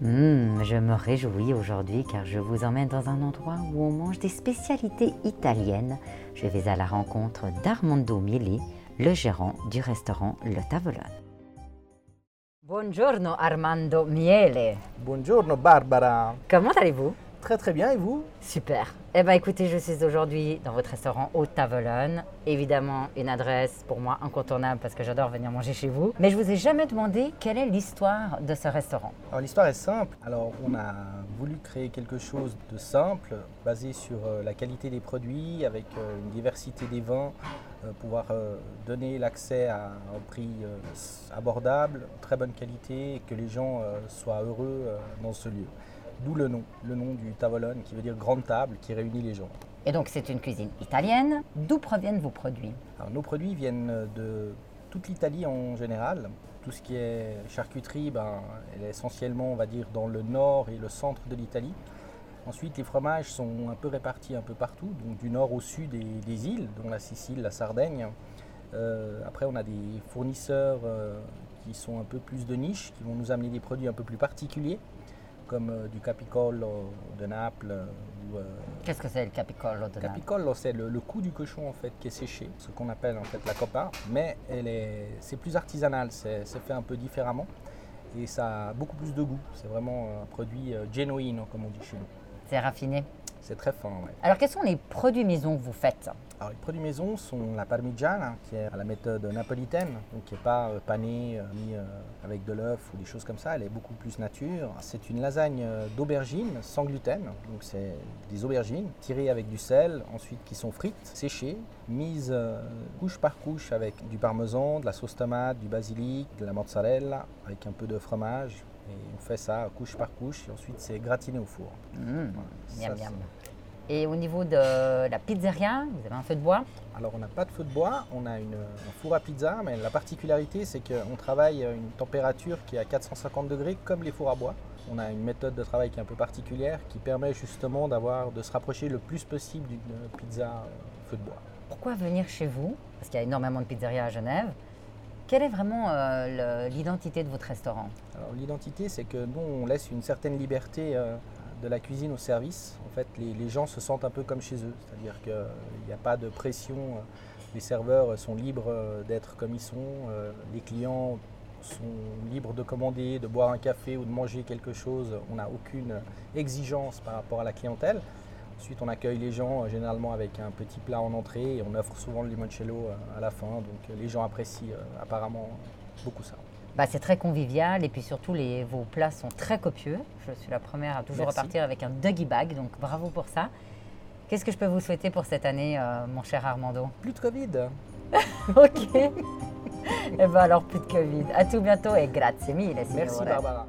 Mmh, je me réjouis aujourd'hui car je vous emmène dans un endroit où on mange des spécialités italiennes. Je vais à la rencontre d'Armando Mieli, le gérant du restaurant Le Tavolone. Buongiorno Armando Miele. Buongiorno Barbara. Comment allez-vous? Très très bien et vous? Super. Eh bien écoutez, je suis aujourd'hui dans votre restaurant au Tavolone. Évidemment, une adresse pour moi incontournable parce que j'adore venir manger chez vous. Mais je vous ai jamais demandé quelle est l'histoire de ce restaurant. Alors l'histoire est simple. Alors on a voulu créer quelque chose de simple, basé sur euh, la qualité des produits, avec euh, une diversité des vins, euh, pouvoir donner l'accès à un prix abordable, très bonne qualité et que les gens soient heureux dans ce lieu. D'où le nom, le nom du tavolone qui veut dire grande table qui réunit les gens. Et donc c'est une cuisine italienne. D'où proviennent vos produits Nos produits viennent de toute l'Italie en général. Tout ce qui est charcuterie, ben, elle est essentiellement, on va dire, dans le nord et le centre de l'Italie. Ensuite, les fromages sont un peu répartis un peu partout, donc du nord au sud des, îles, dont la Sicile, la Sardaigne. Euh, après, on a des fournisseurs euh, qui sont un peu plus de niche, qui vont nous amener des produits un peu plus particuliers comme euh, du capicollo de Naples. Euh, euh, Qu'est-ce que c'est le capicollo de Naples? Capicollo, c'est le, cou du cochon en fait qui est séché, ce qu'on appelle en fait la copa, mais c'est plus artisanal, c'est fait un peu différemment et ça a beaucoup plus de goût. C'est vraiment un produit genuino comme on dit chez nous. C'est raffiné? C'est très fin, oui. Alors, quels sont les produits maison que vous faites? Alors, les produits maison sont la parmigiana, qui est à la méthode napolitaine, donc qui n'est pas euh, panée euh, ni euh, avec de l'œuf ou des choses comme ça. Elle est beaucoup plus nature. C'est une lasagne d'aubergines sans gluten, donc c'est des aubergines tirées avec du sel, ensuite qui sont frites, séchées, mises couche par couche avec du parmesan, de la sauce tomate, du basilic, de la mozzarella, avec un peu de fromage, et on fait ça couche par couche et ensuite c'est gratiné au four. Mmh, Et au niveau de la pizzeria, vous avez un feu de bois? Alors on n'a pas de feu de bois, on a une, un four à pizza, mais la particularité c'est qu'on travaille à une température qui est à 450 degrés comme les fours à bois. On a une méthode de travail qui est un peu particulière qui permet justement d'avoir, de se rapprocher le plus possible d'une pizza euh, feu de bois. Pourquoi venir chez vous? Parce qu'il y a énormément de pizzerias à Genève. Quelle est vraiment euh, l'identité de votre restaurant? L'identité, c'est que nous, on laisse une certaine liberté euh, de la cuisine au service. En fait, les, gens se sentent un peu comme chez eux, c'est-à-dire qu'il n'y a pas de pression. Euh, les serveurs sont libres d'être comme ils sont. les clients sont libres de commander, de boire un café ou de manger quelque chose. On n'a aucune exigence par rapport à la clientèle. Ensuite, on accueille les gens euh, généralement avec un petit plat en entrée et on offre souvent le limoncello euh, à la fin. Donc euh, les gens apprécient apparemment beaucoup ça. Bah, c'est très convivial et puis surtout les, vos plats sont très copieux. Je suis la première à toujours repartir avec un doggy bag, donc bravo pour ça. Qu'est-ce que je peux vous souhaiter pour cette année, mon cher Armando? Plus de Covid. ok. et eh ben alors plus de Covid. À tout bientôt et grazie mille. Merci Barbara.